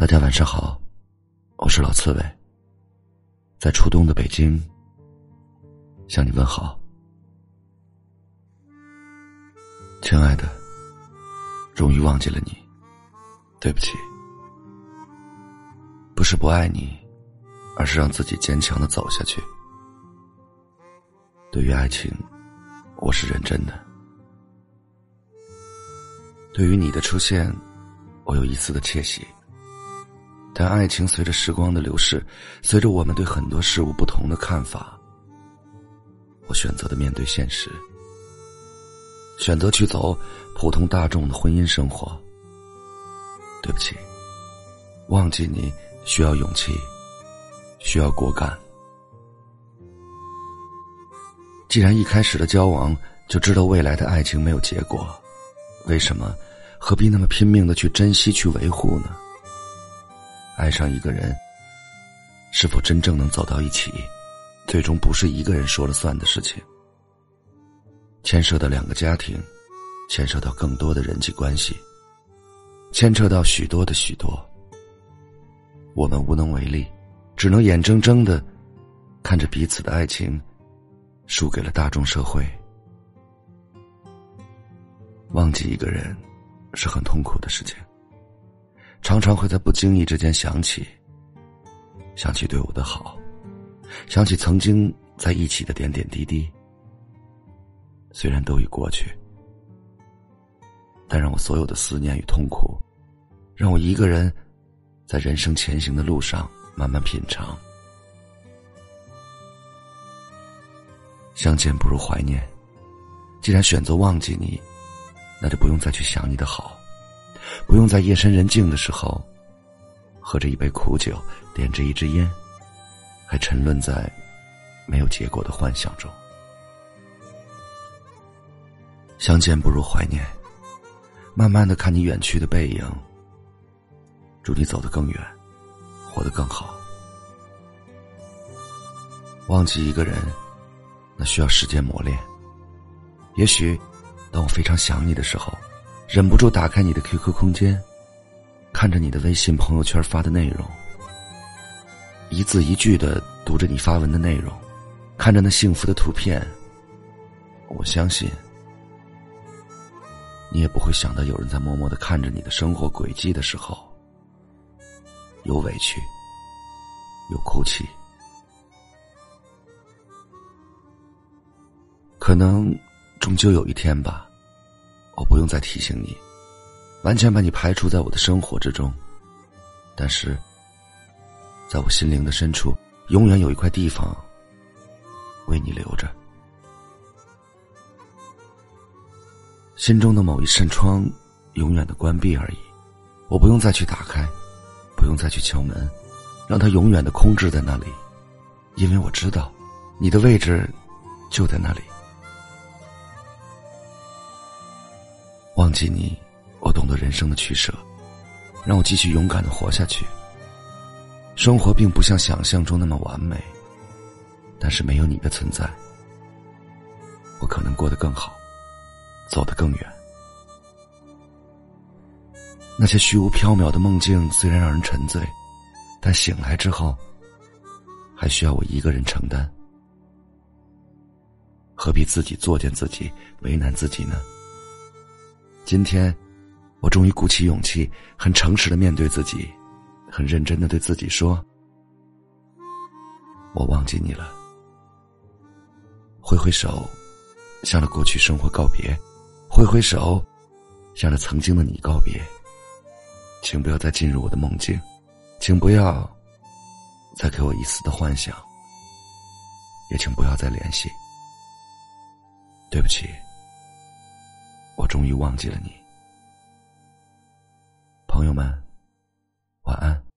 大家晚上好，我是老刺猬，在初冬的北京向你问好，亲爱的，终于忘记了你，对不起，不是不爱你，而是让自己坚强的走下去。对于爱情，我是认真的；对于你的出现，我有一丝的窃喜。但爱情随着时光的流逝，随着我们对很多事物不同的看法，我选择的面对现实，选择去走普通大众的婚姻生活。对不起，忘记你需要勇气，需要果敢。既然一开始的交往就知道未来的爱情没有结果，为什么何必那么拼命的去珍惜、去维护呢？爱上一个人，是否真正能走到一起，最终不是一个人说了算的事情。牵涉到两个家庭，牵涉到更多的人际关系，牵扯到许多的许多。我们无能为力，只能眼睁睁的看着彼此的爱情输给了大众社会。忘记一个人是很痛苦的事情。常常会在不经意之间想起，想起对我的好，想起曾经在一起的点点滴滴。虽然都已过去，但让我所有的思念与痛苦，让我一个人在人生前行的路上慢慢品尝。相见不如怀念，既然选择忘记你，那就不用再去想你的好。不用在夜深人静的时候，喝着一杯苦酒，点着一支烟，还沉沦在没有结果的幻想中。相见不如怀念，慢慢的看你远去的背影。祝你走得更远，活得更好。忘记一个人，那需要时间磨练。也许，当我非常想你的时候。忍不住打开你的 QQ 空间，看着你的微信朋友圈发的内容，一字一句的读着你发文的内容，看着那幸福的图片，我相信，你也不会想到有人在默默的看着你的生活轨迹的时候，有委屈，有哭泣，可能终究有一天吧。我不用再提醒你，完全把你排除在我的生活之中。但是，在我心灵的深处，永远有一块地方为你留着。心中的某一扇窗，永远的关闭而已。我不用再去打开，不用再去敲门，让它永远的空置在那里，因为我知道，你的位置就在那里。忘记你，我懂得人生的取舍，让我继续勇敢的活下去。生活并不像想象中那么完美，但是没有你的存在，我可能过得更好，走得更远。那些虚无缥缈的梦境虽然让人沉醉，但醒来之后，还需要我一个人承担。何必自己作践自己，为难自己呢？今天，我终于鼓起勇气，很诚实的面对自己，很认真的对自己说：“我忘记你了。”挥挥手，向着过去生活告别；挥挥手，向着曾经的你告别。请不要再进入我的梦境，请不要再给我一丝的幻想，也请不要再联系。对不起。终于忘记了你，朋友们，晚安。